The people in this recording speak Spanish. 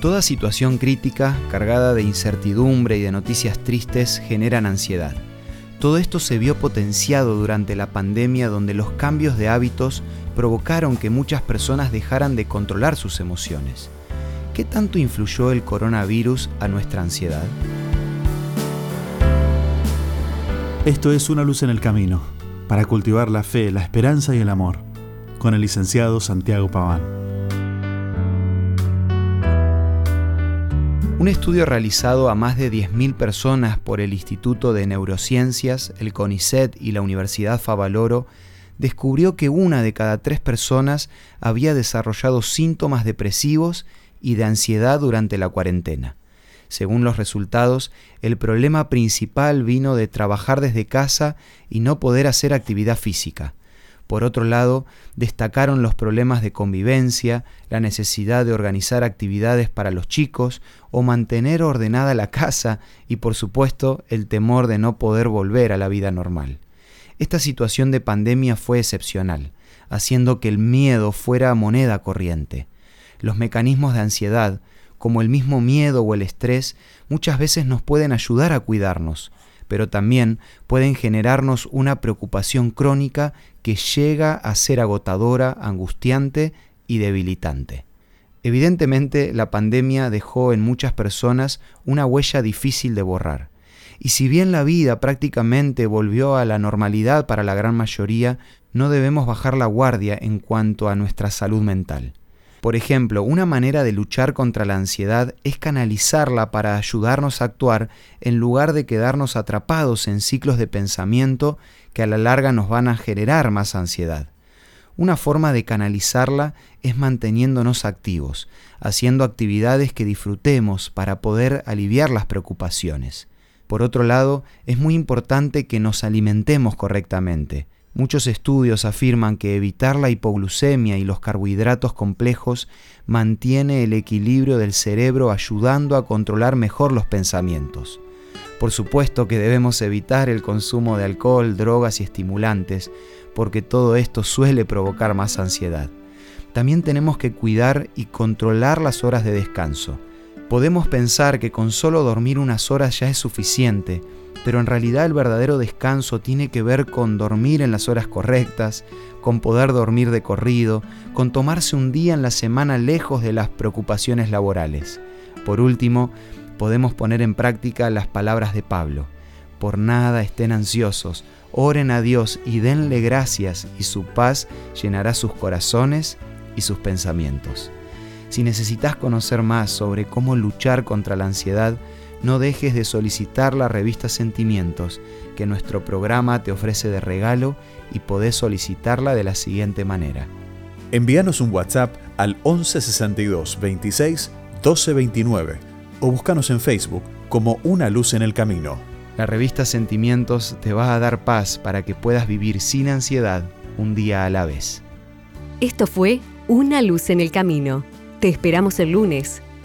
Toda situación crítica, cargada de incertidumbre y de noticias tristes, generan ansiedad. Todo esto se vio potenciado durante la pandemia donde los cambios de hábitos provocaron que muchas personas dejaran de controlar sus emociones. ¿Qué tanto influyó el coronavirus a nuestra ansiedad? Esto es Una luz en el camino, para cultivar la fe, la esperanza y el amor, con el licenciado Santiago Paván. Un estudio realizado a más de 10.000 personas por el Instituto de Neurociencias, el CONICET y la Universidad Favaloro descubrió que una de cada tres personas había desarrollado síntomas depresivos y de ansiedad durante la cuarentena. Según los resultados, el problema principal vino de trabajar desde casa y no poder hacer actividad física. Por otro lado, destacaron los problemas de convivencia, la necesidad de organizar actividades para los chicos o mantener ordenada la casa y por supuesto el temor de no poder volver a la vida normal. Esta situación de pandemia fue excepcional, haciendo que el miedo fuera moneda corriente. Los mecanismos de ansiedad, como el mismo miedo o el estrés, muchas veces nos pueden ayudar a cuidarnos, pero también pueden generarnos una preocupación crónica que llega a ser agotadora, angustiante y debilitante. Evidentemente, la pandemia dejó en muchas personas una huella difícil de borrar. Y si bien la vida prácticamente volvió a la normalidad para la gran mayoría, no debemos bajar la guardia en cuanto a nuestra salud mental. Por ejemplo, una manera de luchar contra la ansiedad es canalizarla para ayudarnos a actuar en lugar de quedarnos atrapados en ciclos de pensamiento que a la larga nos van a generar más ansiedad. Una forma de canalizarla es manteniéndonos activos, haciendo actividades que disfrutemos para poder aliviar las preocupaciones. Por otro lado, es muy importante que nos alimentemos correctamente. Muchos estudios afirman que evitar la hipoglucemia y los carbohidratos complejos mantiene el equilibrio del cerebro ayudando a controlar mejor los pensamientos. Por supuesto que debemos evitar el consumo de alcohol, drogas y estimulantes, porque todo esto suele provocar más ansiedad. También tenemos que cuidar y controlar las horas de descanso. Podemos pensar que con solo dormir unas horas ya es suficiente, pero en realidad el verdadero descanso tiene que ver con dormir en las horas correctas, con poder dormir de corrido, con tomarse un día en la semana lejos de las preocupaciones laborales. Por último, podemos poner en práctica las palabras de Pablo. Por nada estén ansiosos, oren a Dios y denle gracias y su paz llenará sus corazones y sus pensamientos. Si necesitas conocer más sobre cómo luchar contra la ansiedad, no dejes de solicitar la revista Sentimientos que nuestro programa te ofrece de regalo y podés solicitarla de la siguiente manera. Envíanos un WhatsApp al 1162 26 1229 o búscanos en Facebook como Una Luz en el Camino. La revista Sentimientos te va a dar paz para que puedas vivir sin ansiedad un día a la vez. Esto fue Una Luz en el Camino. Te esperamos el lunes